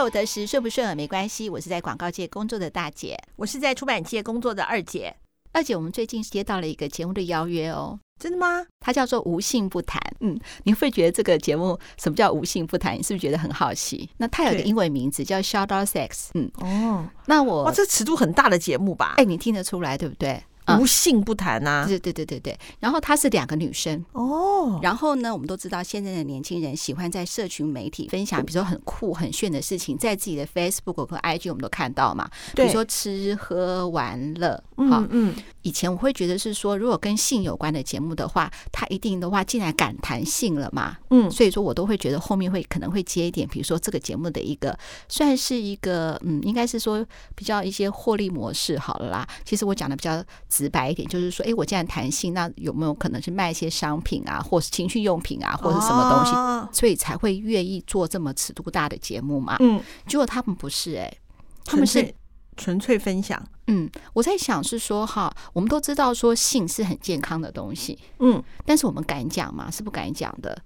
来我得时，顺不顺耳没关系。我是在广告界工作的大姐，我是在出版界工作的二姐。二姐，我们最近接到了一个节目的邀约哦。真的吗？它叫做无性不谈。嗯，你会觉得这个节目什么叫无性不谈？你是不是觉得很好奇？那它有个英文名字叫 Shout Out Sex。嗯，哦，那我哇，这尺度很大的节目吧？哎，你听得出来对不对？无性不谈呐，对对对对对。然后她是两个女生哦。然后呢，我们都知道现在的年轻人喜欢在社群媒体分享，比如说很酷很炫的事情，在自己的 Facebook 和 IG 我们都看到嘛。比如说吃喝玩乐，嗯嗯。以前我会觉得是说，如果跟性有关的节目的话，他一定的话，既然敢谈性了嘛，嗯，所以说我都会觉得后面会可能会接一点，比如说这个节目的一个算是一个嗯，应该是说比较一些获利模式好了啦。其实我讲的比较直白一点，就是说，哎，我既然谈性，那有没有可能是卖一些商品啊，或是情趣用品啊，或者什么东西，哦、所以才会愿意做这么尺度大的节目嘛？嗯，结果他们不是哎、欸，他们是。纯粹分享，嗯，我在想是说哈，我们都知道说性是很健康的东西，嗯，但是我们敢讲吗？是不敢讲的。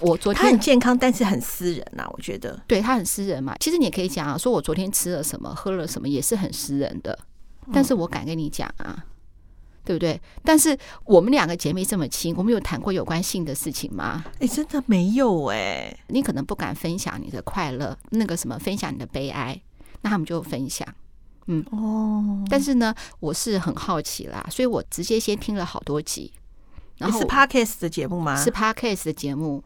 我昨天他很健康，但是很私人呐、啊，我觉得，对他很私人嘛。其实你也可以讲啊，说我昨天吃了什么，喝了什么，也是很私人的。但是我敢跟你讲啊，对不对？但是我们两个姐妹这么亲，我们有谈过有关性的事情吗？哎，真的没有哎。你可能不敢分享你的快乐，那个什么，分享你的悲哀，那他们就分享。嗯哦，但是呢，我是很好奇啦，所以我直接先听了好多集。然后是 Podcast 的节目吗？是 Podcast 的节目。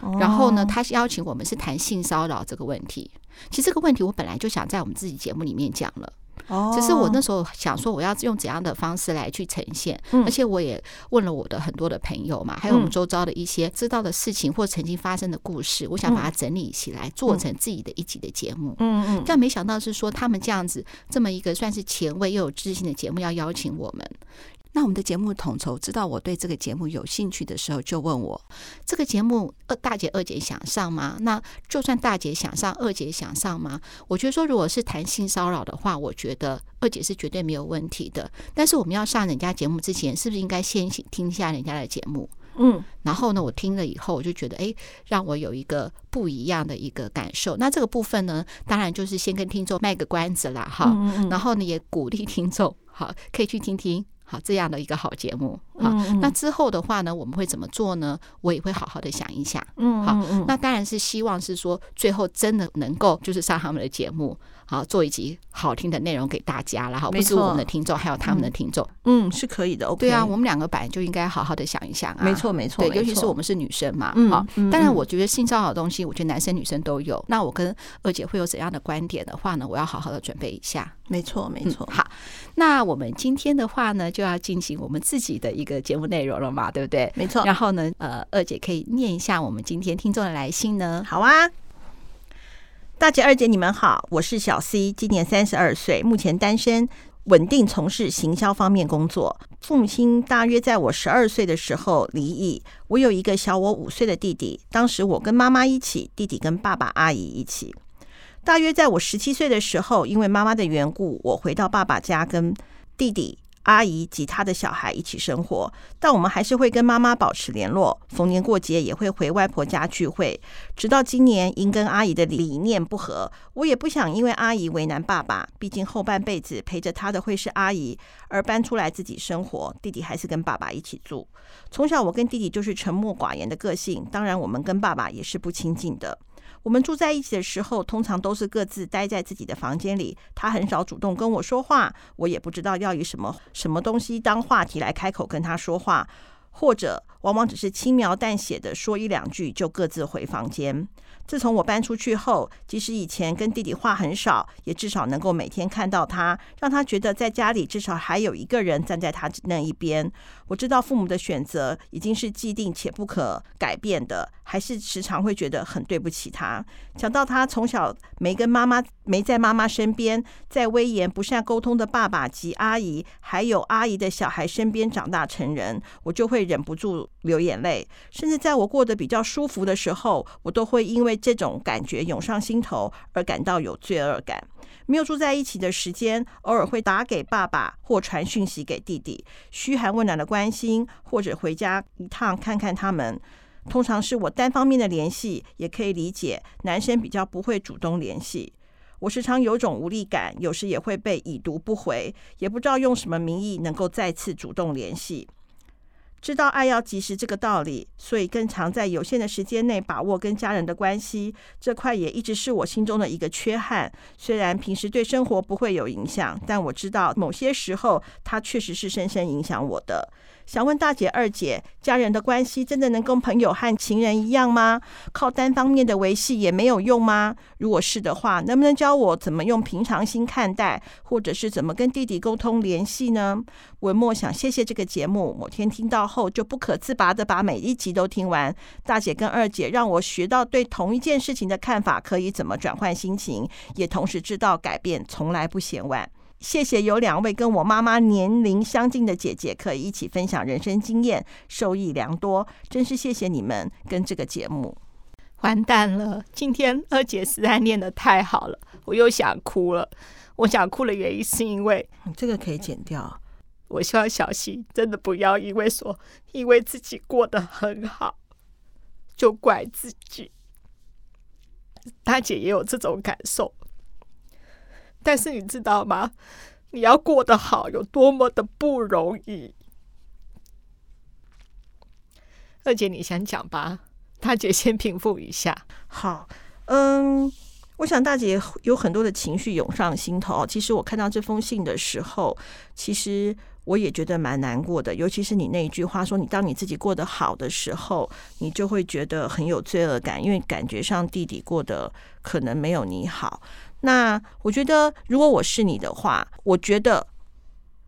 哦、然后呢，他是邀请我们是谈性骚扰这个问题。其实这个问题我本来就想在我们自己节目里面讲了。哦，只是我那时候想说，我要用怎样的方式来去呈现，嗯、而且我也问了我的很多的朋友嘛，还有我们周遭的一些知道的事情或曾经发生的故事，我想把它整理起来，做成自己的一集的节目。嗯嗯，但没想到是说他们这样子这么一个算是前卫又有知性的节目要邀请我们。那我们的节目统筹知道我对这个节目有兴趣的时候，就问我这个节目二大姐二姐想上吗？那就算大姐想上，二姐想上吗？我觉得说，如果是谈性骚扰的话，我觉得二姐是绝对没有问题的。但是我们要上人家节目之前，是不是应该先听一下人家的节目？嗯，然后呢，我听了以后，我就觉得，哎，让我有一个不一样的一个感受。那这个部分呢，当然就是先跟听众卖个关子啦，哈。然后呢，也鼓励听众，好，可以去听听。好，这样的一个好节目，好，那之后的话呢，我们会怎么做呢？我也会好好的想一想，嗯，好，那当然是希望是说，最后真的能够就是上他们的节目。好，做一集好听的内容给大家了哈不是我们的听众，还有他们的听众，嗯，是可以的。OK，对啊，我们两个本来就应该好好的想一想啊。没错，没错，对，尤其是我们是女生嘛，嗯，好。当然，我觉得性骚扰的东西，我觉得男生女生都有。那我跟二姐会有怎样的观点的话呢？我要好好的准备一下。没错，没错。好，那我们今天的话呢，就要进行我们自己的一个节目内容了嘛，对不对？没错。然后呢，呃，二姐可以念一下我们今天听众的来信呢？好啊。大姐、二姐，你们好，我是小 C，今年三十二岁，目前单身，稳定从事行销方面工作。父母亲大约在我十二岁的时候离异，我有一个小我五岁的弟弟，当时我跟妈妈一起，弟弟跟爸爸阿姨一起。大约在我十七岁的时候，因为妈妈的缘故，我回到爸爸家跟弟弟。阿姨及她的小孩一起生活，但我们还是会跟妈妈保持联络，逢年过节也会回外婆家聚会。直到今年，因跟阿姨的理念不合，我也不想因为阿姨为难爸爸，毕竟后半辈子陪着他的会是阿姨，而搬出来自己生活。弟弟还是跟爸爸一起住。从小我跟弟弟就是沉默寡言的个性，当然我们跟爸爸也是不亲近的。我们住在一起的时候，通常都是各自待在自己的房间里。他很少主动跟我说话，我也不知道要以什么什么东西当话题来开口跟他说话，或者往往只是轻描淡写的说一两句，就各自回房间。自从我搬出去后，即使以前跟弟弟话很少，也至少能够每天看到他，让他觉得在家里至少还有一个人站在他那一边。我知道父母的选择已经是既定且不可改变的，还是时常会觉得很对不起他。想到他从小没跟妈妈，没在妈妈身边，在威严不善沟通的爸爸及阿姨，还有阿姨的小孩身边长大成人，我就会忍不住流眼泪。甚至在我过得比较舒服的时候，我都会因为这种感觉涌上心头而感到有罪恶感。没有住在一起的时间，偶尔会打给爸爸或传讯息给弟弟，嘘寒问暖的关心，或者回家一趟看看他们。通常是我单方面的联系，也可以理解男生比较不会主动联系。我时常有种无力感，有时也会被已读不回，也不知道用什么名义能够再次主动联系。知道爱要及时这个道理，所以更常在有限的时间内把握跟家人的关系。这块也一直是我心中的一个缺憾。虽然平时对生活不会有影响，但我知道某些时候它确实是深深影响我的。想问大姐、二姐，家人的关系真的能跟朋友和情人一样吗？靠单方面的维系也没有用吗？如果是的话，能不能教我怎么用平常心看待，或者是怎么跟弟弟沟通联系呢？文末想谢谢这个节目，某天听到后就不可自拔地把每一集都听完。大姐跟二姐让我学到对同一件事情的看法可以怎么转换心情，也同时知道改变从来不嫌晚。谢谢有两位跟我妈妈年龄相近的姐姐，可以一起分享人生经验，受益良多。真是谢谢你们跟这个节目。完蛋了，今天二姐实在念的太好了，我又想哭了。我想哭的原因是因为这个可以剪掉。我希望小溪真的不要因为说因为自己过得很好，就怪自己。大姐也有这种感受。但是你知道吗？你要过得好有多么的不容易。二姐，你先讲吧，大姐先平复一下。好，嗯，我想大姐有很多的情绪涌上心头。其实我看到这封信的时候，其实我也觉得蛮难过的。尤其是你那一句话说，你当你自己过得好的时候，你就会觉得很有罪恶感，因为感觉上弟弟过得可能没有你好。那我觉得，如果我是你的话，我觉得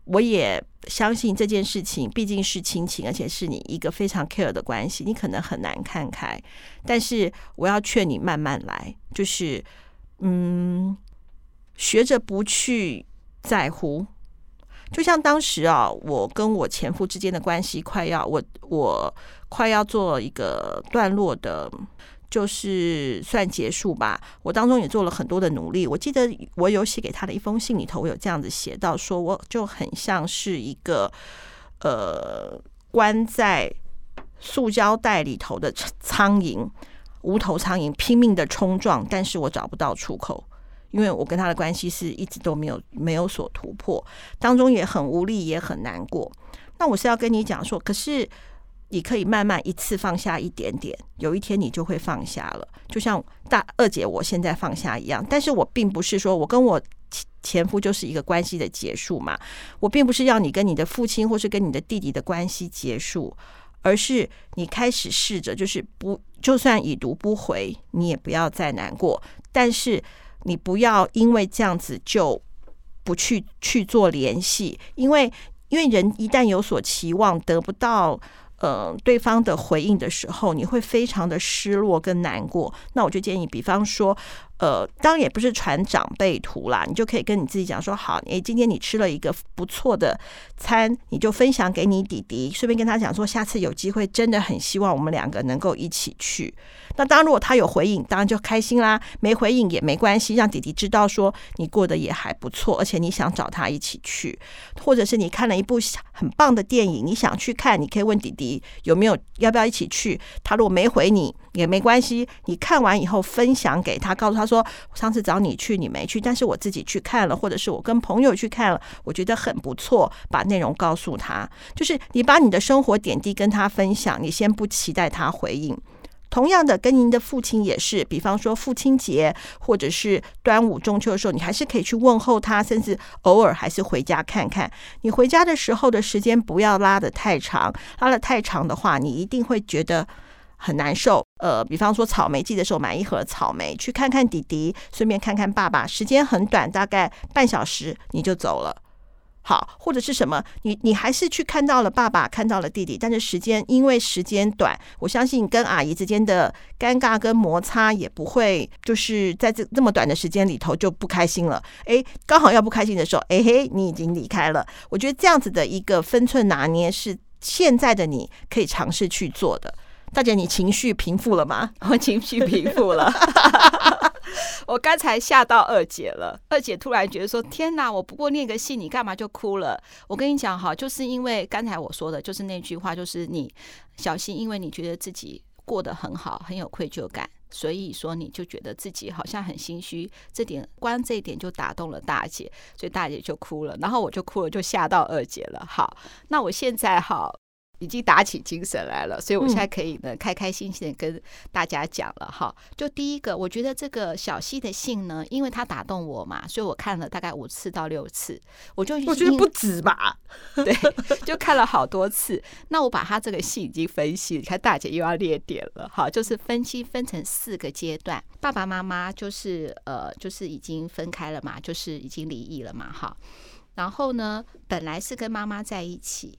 我也相信这件事情毕竟是亲情，而且是你一个非常 care 的关系，你可能很难看开。但是我要劝你慢慢来，就是嗯，学着不去在乎。就像当时啊，我跟我前夫之间的关系快要我我快要做一个段落的。就是算结束吧。我当中也做了很多的努力。我记得我有写给他的一封信里头，我有这样子写到，说我就很像是一个呃关在塑胶袋里头的苍蝇，无头苍蝇，拼命的冲撞，但是我找不到出口，因为我跟他的关系是一直都没有没有所突破，当中也很无力，也很难过。那我是要跟你讲说，可是。你可以慢慢一次放下一点点，有一天你就会放下了，就像大二姐我现在放下一样。但是我并不是说我跟我前夫就是一个关系的结束嘛，我并不是要你跟你的父亲或是跟你的弟弟的关系结束，而是你开始试着就是不，就算已读不回，你也不要再难过。但是你不要因为这样子就不去去做联系，因为因为人一旦有所期望得不到。呃，对方的回应的时候，你会非常的失落跟难过。那我就建议，比方说。呃，当然也不是传长辈图啦，你就可以跟你自己讲说，好，诶，今天你吃了一个不错的餐，你就分享给你弟弟，顺便跟他讲说，下次有机会，真的很希望我们两个能够一起去。那当然，如果他有回应，当然就开心啦；没回应也没关系，让弟弟知道说你过得也还不错，而且你想找他一起去，或者是你看了一部很棒的电影，你想去看，你可以问弟弟有没有要不要一起去。他如果没回你也没关系，你看完以后分享给他，告诉他他。说上次找你去，你没去，但是我自己去看了，或者是我跟朋友去看了，我觉得很不错。把内容告诉他，就是你把你的生活点滴跟他分享，你先不期待他回应。同样的，跟您的父亲也是，比方说父亲节或者是端午、中秋的时候，你还是可以去问候他，甚至偶尔还是回家看看。你回家的时候的时间不要拉得太长，拉得太长的话，你一定会觉得。很难受，呃，比方说草莓季的时候买一盒草莓，去看看弟弟，顺便看看爸爸，时间很短，大概半小时你就走了。好，或者是什么，你你还是去看到了爸爸，看到了弟弟，但是时间因为时间短，我相信跟阿姨之间的尴尬跟摩擦也不会就是在这这么短的时间里头就不开心了。哎，刚好要不开心的时候，哎嘿，你已经离开了。我觉得这样子的一个分寸拿捏是现在的你可以尝试去做的。大姐，你情绪平复了吗？我情绪平复了。我刚才吓到二姐了。二姐突然觉得说：“天哪，我不过念个信，你干嘛就哭了？”我跟你讲哈，就是因为刚才我说的，就是那句话，就是你小心，因为你觉得自己过得很好，很有愧疚感，所以说你就觉得自己好像很心虚，这点光这一点就打动了大姐，所以大姐就哭了，然后我就哭了，就吓到二姐了。好，那我现在好。已经打起精神来了，所以我现在可以呢，开开心心的跟大家讲了哈。就第一个，我觉得这个小溪的信呢，因为它打动我嘛，所以我看了大概五次到六次，我就我觉得不止吧，对，就看了好多次。那我把它这个信已经分析，你看大姐又要列点了哈，就是分析分成四个阶段，爸爸妈妈就是呃，就是已经分开了嘛，就是已经离异了嘛，哈。然后呢，本来是跟妈妈在一起。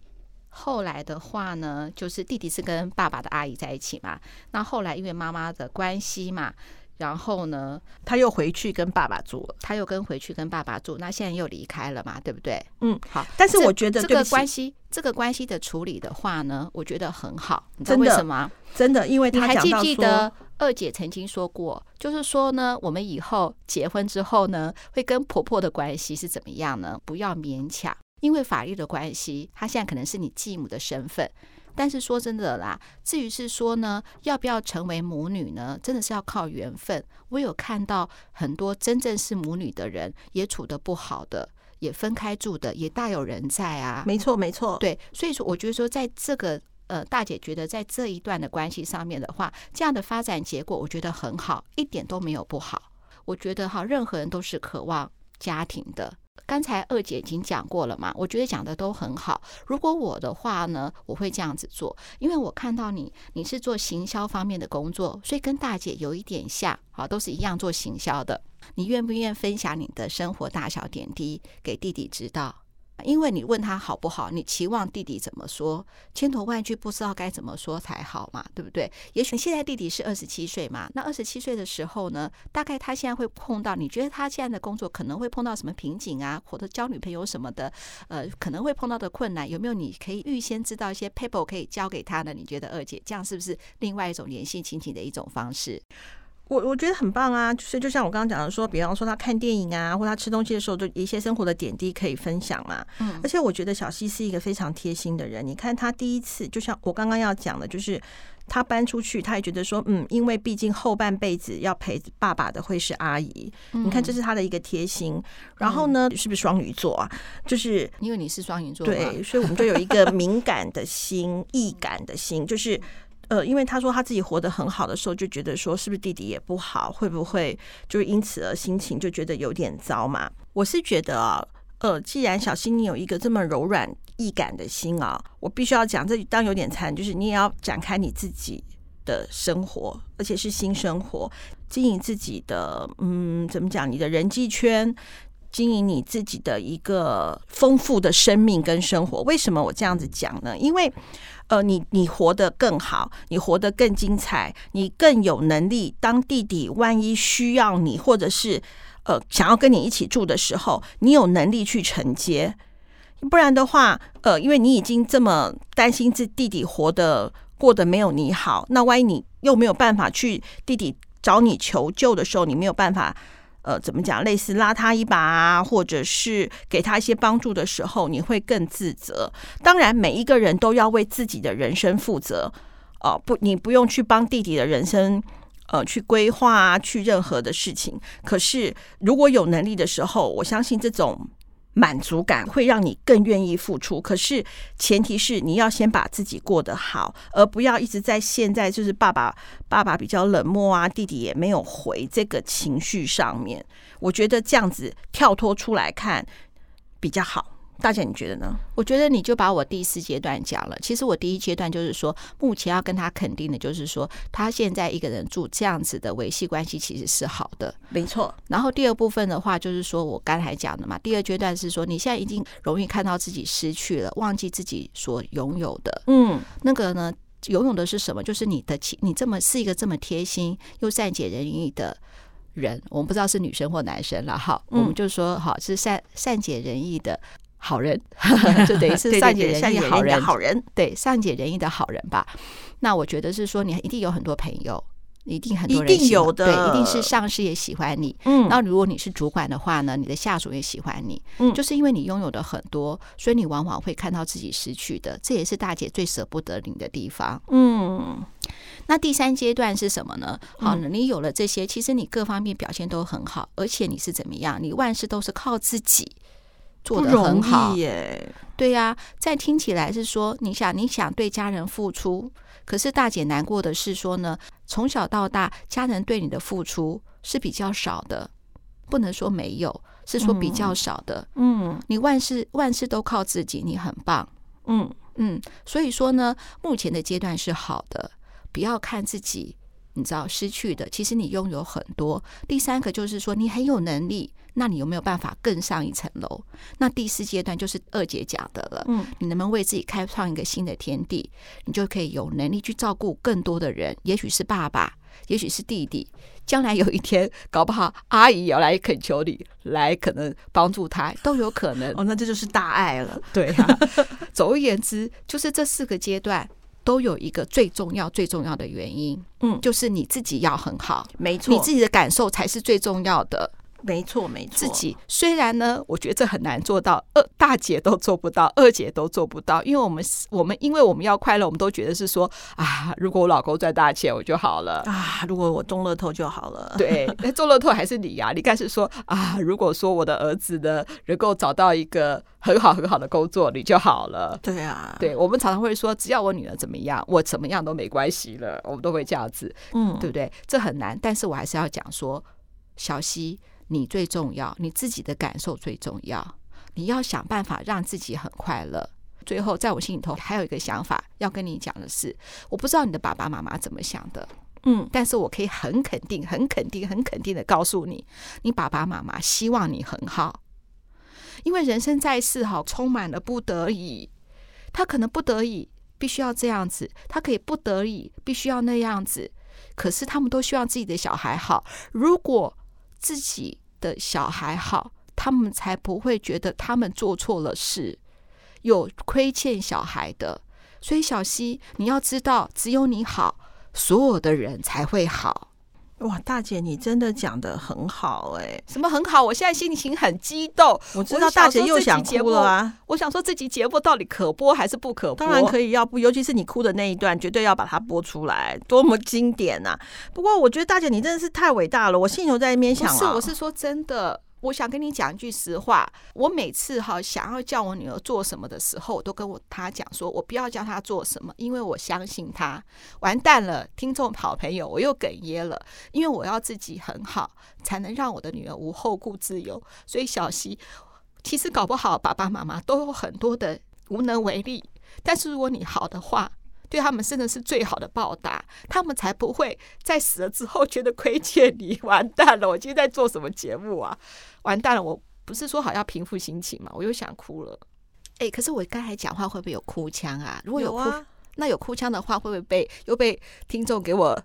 后来的话呢，就是弟弟是跟爸爸的阿姨在一起嘛。那后来因为妈妈的关系嘛，然后呢，他又回去跟爸爸住了，他又跟回去跟爸爸住。那现在又离开了嘛，对不对？嗯，好。但是我觉得这个关系，这个关系的处理的话呢，我觉得很好。你知道为什么？真的，因为他你还记不记得二姐曾经说过，就是说呢，我们以后结婚之后呢，会跟婆婆的关系是怎么样呢？不要勉强。因为法律的关系，他现在可能是你继母的身份，但是说真的啦，至于是说呢，要不要成为母女呢？真的是要靠缘分。我有看到很多真正是母女的人，也处得不好的，也分开住的，也大有人在啊。没错，没错。对，所以说我觉得说，在这个呃，大姐觉得在这一段的关系上面的话，这样的发展结果，我觉得很好，一点都没有不好。我觉得哈，任何人都是渴望家庭的。刚才二姐已经讲过了嘛，我觉得讲的都很好。如果我的话呢，我会这样子做，因为我看到你，你是做行销方面的工作，所以跟大姐有一点像，好，都是一样做行销的。你愿不愿意分享你的生活大小点滴给弟弟知道？因为你问他好不好，你期望弟弟怎么说，千头万绪不知道该怎么说才好嘛，对不对？也许现在弟弟是二十七岁嘛，那二十七岁的时候呢，大概他现在会碰到，你觉得他现在的工作可能会碰到什么瓶颈啊，或者交女朋友什么的，呃，可能会碰到的困难，有没有你可以预先知道一些 paper 可以交给他呢？你觉得二姐这样是不是另外一种联系亲情的一种方式？我我觉得很棒啊，就是就像我刚刚讲的说，比方说他看电影啊，或他吃东西的时候，就一些生活的点滴可以分享嘛。嗯，而且我觉得小西是一个非常贴心的人。你看他第一次，就像我刚刚要讲的，就是他搬出去，他也觉得说，嗯，因为毕竟后半辈子要陪爸爸的会是阿姨。你看，这是他的一个贴心。然后呢，是不是双鱼座啊？就是因为你是双鱼座，对，所以我们就有一个敏感的心、易感的心，就是。呃，因为他说他自己活得很好的时候，就觉得说是不是弟弟也不好，会不会就是因此而心情就觉得有点糟嘛？我是觉得啊，呃，既然小新你有一个这么柔软易感的心啊，我必须要讲，这当有点残，就是你也要展开你自己的生活，而且是新生活，经营自己的，嗯，怎么讲？你的人际圈，经营你自己的一个丰富的生命跟生活。为什么我这样子讲呢？因为。呃，你你活得更好，你活得更精彩，你更有能力。当弟弟万一需要你，或者是呃想要跟你一起住的时候，你有能力去承接。不然的话，呃，因为你已经这么担心这弟弟活得过得没有你好，那万一你又没有办法去弟弟找你求救的时候，你没有办法。呃，怎么讲？类似拉他一把啊，或者是给他一些帮助的时候，你会更自责。当然，每一个人都要为自己的人生负责。哦、呃，不，你不用去帮弟弟的人生，呃，去规划啊，去任何的事情。可是，如果有能力的时候，我相信这种。满足感会让你更愿意付出，可是前提是你要先把自己过得好，而不要一直在现在就是爸爸爸爸比较冷漠啊，弟弟也没有回这个情绪上面。我觉得这样子跳脱出来看比较好。大姐，你觉得呢？我觉得你就把我第四阶段讲了。其实我第一阶段就是说，目前要跟他肯定的，就是说他现在一个人住这样子的维系关系其实是好的，没错。然后第二部分的话，就是说我刚才讲的嘛，第二阶段是说你现在已经容易看到自己失去了，忘记自己所拥有的。嗯，那个呢，拥有的是什么？就是你的你这么是一个这么贴心又善解人意的人。我们不知道是女生或男生了，哈，我们就说好是善善解人意的。好人，就等于是善解人意好人，好人，对，善解人意的好人吧。那我觉得是说，你一定有很多朋友，一定很多人有的，对，一定是上司也喜欢你。嗯，那如果你是主管的话呢，你的下属也喜欢你。嗯，就是因为你拥有的很多，所以你往往会看到自己失去的，这也是大姐最舍不得你的地方。嗯，那第三阶段是什么呢？好，你有了这些，其实你各方面表现都很好，而且你是怎么样？你万事都是靠自己做得很好耶。对呀、啊，再听起来是说，你想你想对家人付出，可是大姐难过的是说呢，从小到大家人对你的付出是比较少的，不能说没有，是说比较少的。嗯，你万事万事都靠自己，你很棒。嗯嗯，所以说呢，目前的阶段是好的，不要看自己，你知道失去的，其实你拥有很多。第三个就是说，你很有能力，那你有没有办法更上一层楼？那第四阶段就是二姐讲的了，嗯，你能不能为自己开创一个新的天地？你就可以有能力去照顾更多的人，也许是爸爸，也许是弟弟。将来有一天，搞不好阿姨要来恳求你，来可能帮助他，都有可能。哦，那这就是大爱了。对啊，总而言之，就是这四个阶段都有一个最重要、最重要的原因，嗯，就是你自己要很好，没错，你自己的感受才是最重要的。没错，没错。自己虽然呢，我觉得这很难做到，二大姐都做不到，二姐都做不到，因为我们我们因为我们要快乐，我们都觉得是说啊，如果我老公赚大钱，我就好了啊，如果我中乐透就好了。对，那中乐透还是你呀、啊？你开始说啊，如果说我的儿子呢能够找到一个很好很好的工作，你就好了。对啊，对，我们常常会说，只要我女儿怎么样，我怎么样都没关系了，我们都会这样子，嗯，对不对？这很难，但是我还是要讲说，小溪。你最重要，你自己的感受最重要。你要想办法让自己很快乐。最后，在我心里头还有一个想法要跟你讲的是，我不知道你的爸爸妈妈怎么想的，嗯，但是我可以很肯定、很肯定、很肯定的告诉你，你爸爸妈妈希望你很好，因为人生在世，哈充满了不得已。他可能不得已必须要这样子，他可以不得已必须要那样子，可是他们都希望自己的小孩好。如果自己的小孩好，他们才不会觉得他们做错了事，有亏欠小孩的。所以小溪，你要知道，只有你好，所有的人才会好。哇，大姐，你真的讲的很好哎！什么很好？我现在心情很激动。我知道大姐又想哭了啊！我想说，这集节目到底可播还是不可播？当然可以要不，尤其是你哭的那一段，绝对要把它播出来，多么经典呐！不过我觉得大姐你真的是太伟大了，我心里头在那边想啊，是，我是说真的。我想跟你讲一句实话，我每次哈想要叫我女儿做什么的时候，我都跟我她讲说，我不要叫她做什么，因为我相信她。完蛋了，听众好朋友，我又哽咽了，因为我要自己很好，才能让我的女儿无后顾之忧。所以小溪，其实搞不好爸爸妈妈都有很多的无能为力，但是如果你好的话。对他们真的是最好的报答，他们才不会在死了之后觉得亏欠你。完蛋了，我今天在做什么节目啊？完蛋了，我不是说好要平复心情嘛？我又想哭了。哎，可是我刚才讲话会不会有哭腔啊？如果有哭，有啊、那有哭腔的话，会不会被又被听众给我？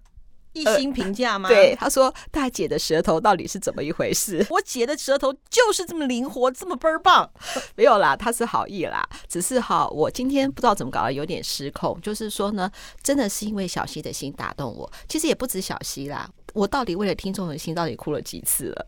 一心评价吗？对，他说：“大姐的舌头到底是怎么一回事？”我姐的舌头就是这么灵活，这么倍儿棒。没有啦，他是好意啦，只是哈，我今天不知道怎么搞的，有点失控。就是说呢，真的是因为小溪的心打动我。其实也不止小溪啦，我到底为了听众的心，到底哭了几次了？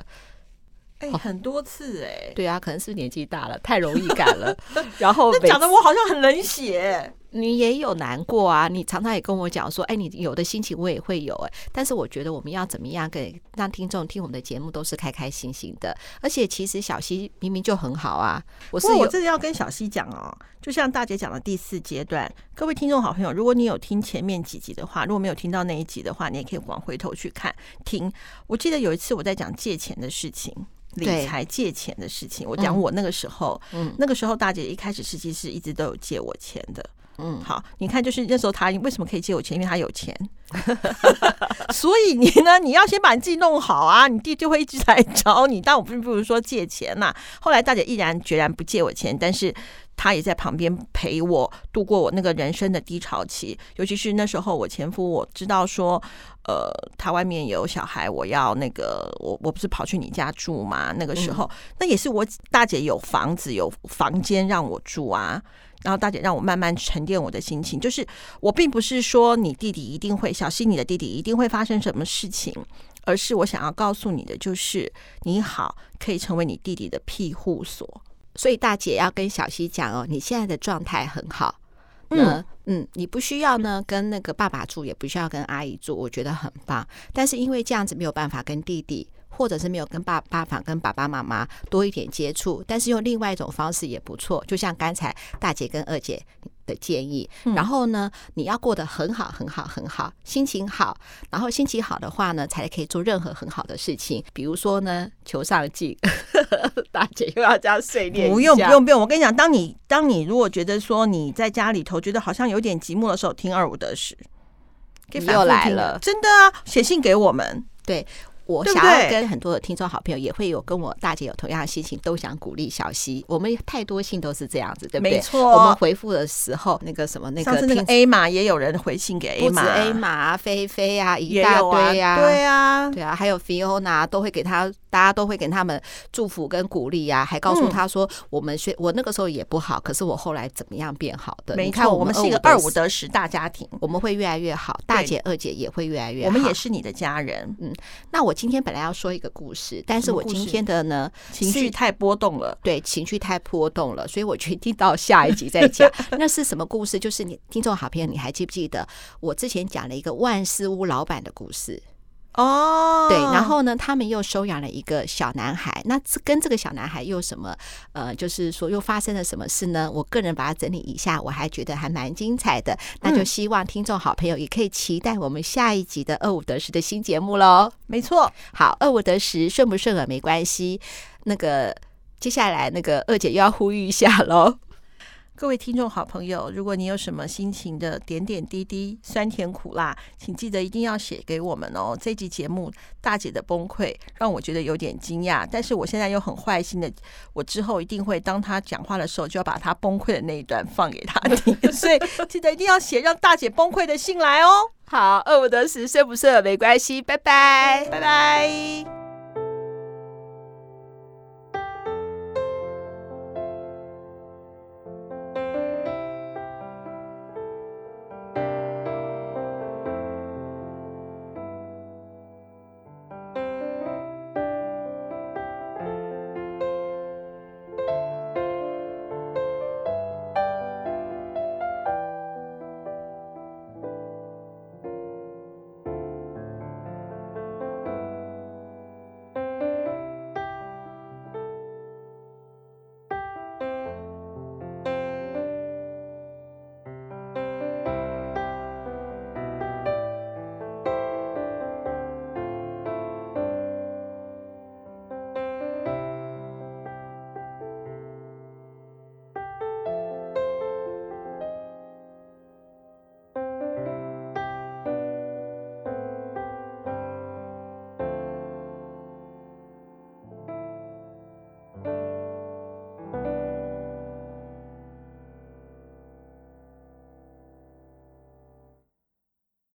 哎、欸，很多次哎、欸。对啊，可能是年纪大了，太容易感了。然后那讲的我好像很冷血。你也有难过啊，你常常也跟我讲说，哎，你有的心情我也会有哎，但是我觉得我们要怎么样给让听众听我们的节目都是开开心心的，而且其实小溪明明就很好啊。我是我真的要跟小溪讲哦，就像大姐讲的第四阶段，各位听众好朋友，如果你有听前面几集的话，如果没有听到那一集的话，你也可以往回头去看听。我记得有一次我在讲借钱的事情，理财借钱的事情，我讲我那个时候，嗯，那个时候大姐一开始实际是一直都有借我钱的。嗯，好，你看，就是那时候他为什么可以借我钱？因为他有钱，所以你呢，你要先把你自己弄好啊，你弟就会一直来找你。但我并不是说借钱呐、后来大姐毅然决然不借我钱，但是他也在旁边陪我度过我那个人生的低潮期。尤其是那时候我前夫，我知道说，呃，他外面有小孩，我要那个，我我不是跑去你家住吗？那个时候，那也是我大姐有房子有房间让我住啊。然后大姐让我慢慢沉淀我的心情，就是我并不是说你弟弟一定会，小溪你的弟弟一定会发生什么事情，而是我想要告诉你的就是你好，可以成为你弟弟的庇护所。所以大姐要跟小溪讲哦，你现在的状态很好，嗯嗯，你不需要呢跟那个爸爸住，也不需要跟阿姨住，我觉得很棒。但是因为这样子没有办法跟弟弟。或者是没有跟爸爸爸跟爸爸妈妈多一点接触，但是用另外一种方式也不错。就像刚才大姐跟二姐的建议，然后呢，你要过得很好很好很好，心情好，然后心情好的话呢，才可以做任何很好的事情。比如说呢，求上进。大姐又要这样碎念，不用不用不用。我跟你讲，当你当你如果觉得说你在家里头觉得好像有点寂寞的时候，听二五得十，你又来了，真的啊，写信给我们，对。我想要跟很多的听众好朋友，也会有跟我大姐有同样的心情，都想鼓励小溪。我们太多信都是这样子，对不对？没错。我们回复的时候，那个什么，那个上次那个 A 码也有人回信给 A 码，A 码、菲菲啊，一大堆啊，对啊，对啊，还有 Fiona 都会给他。大家都会给他们祝福跟鼓励呀、啊，还告诉他说：“我们学我那个时候也不好，可是我后来怎么样变好的？”你看，我们是一个二五得十大家庭，我们会越来越好，大姐二姐也会越来越好。我们也是你的家人。嗯，那我今天本来要说一个故事，但是我今天的呢情绪太波动了，对，情绪太波动了，所以我决定到下一集再讲。那是什么故事？就是你听众好朋友，你还记不记得我之前讲了一个万事屋老板的故事？哦，对，然后呢，他们又收养了一个小男孩。那这跟这个小男孩又什么？呃，就是说又发生了什么事呢？我个人把它整理一下，我还觉得还蛮精彩的。那就希望听众好朋友也可以期待我们下一集的二五得十的新节目喽。没错，好，二五得十顺不顺耳没关系。那个接下来那个二姐又要呼吁一下喽。各位听众好朋友，如果你有什么心情的点点滴滴、酸甜苦辣，请记得一定要写给我们哦。这集节目大姐的崩溃让我觉得有点惊讶，但是我现在又很坏心的，我之后一定会当她讲话的时候，就要把她崩溃的那一段放给她听。所以记得一定要写让大姐崩溃的信来哦。好，饿不得食睡不睡没关系，拜拜，拜拜。